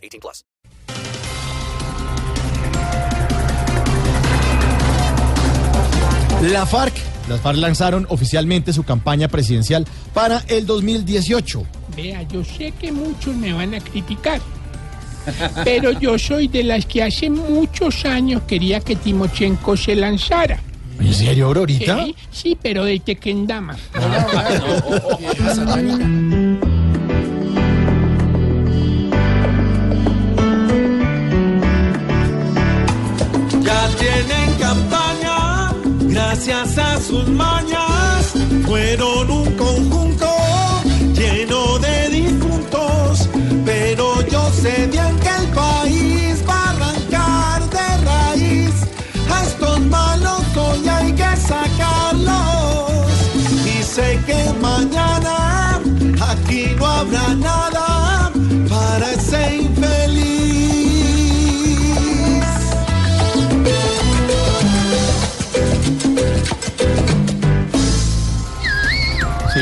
18 plus. La FARC, las FARC lanzaron oficialmente su campaña presidencial para el 2018. Vea, yo sé que muchos me van a criticar, pero yo soy de las que hace muchos años quería que Timochenko se lanzara. ¿En serio, Aurorita? Sí, sí, pero de Tequendama. Tienen campaña, gracias a sus mañas, fueron un conjunto lleno de difuntos, pero yo sé bien que el país va a arrancar de raíz, a estos malos hoy hay que sacarlos, y sé que mañana aquí no habrá nada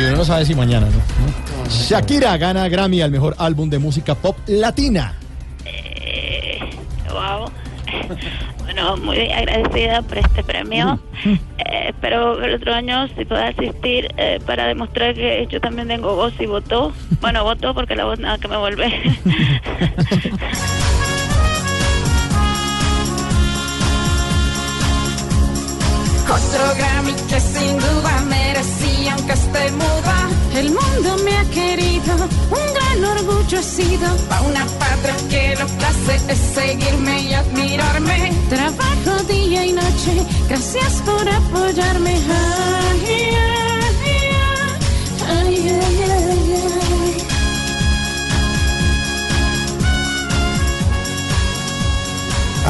Uno no sabe si mañana, ¿no? Shakira gana Grammy al mejor álbum de música pop latina. Wow. Bueno, muy agradecida por este premio. Eh, espero que el otro año si pueda asistir eh, para demostrar que yo también tengo voz y votó. Bueno, votó porque la voz nada que me vuelve. Otro Grammy que sin duda merecía aunque esté. El mundo me ha querido, un gran orgullo he sido. Pa' una patria que lo que hace es seguirme y admirarme. Trabajo día y noche, gracias por apoyarme. Ay, ay, ay.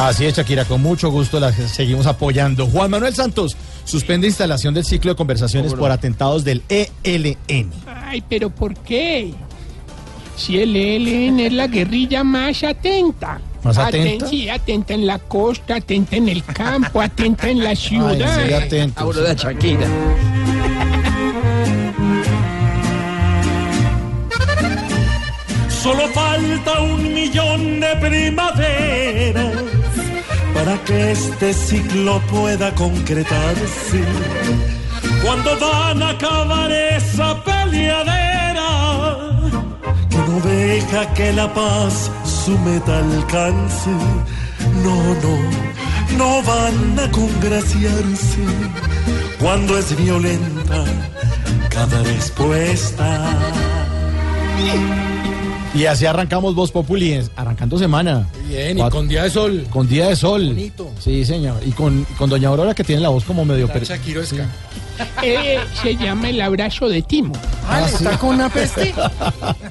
Así es, Shakira, con mucho gusto la seguimos apoyando. Juan Manuel Santos suspende instalación del ciclo de conversaciones por atentados del ELN. Ay, pero ¿por qué? Si el ELN es la guerrilla más atenta. ¿Más Aten- atenta? sí, atenta en la costa, atenta en el campo, atenta en la Ay, ciudad. sí, atentos. Solo falta un millón de primaveras para que este ciclo pueda concretarse. Cuando van a acabar esa peleadera que no deja que la paz su meta alcance. No, no, no van a congraciarse cuando es violenta cada respuesta. Y así arrancamos Voz Populi, arrancando semana. Bien, y con día de sol. Con día de sol. Bonito. Sí, señor. Y con, con Doña Aurora que tiene la voz como medio... per- Shakiroesca. Eh, se llama el abrazo de Timo. Ah, ¿está con una peste?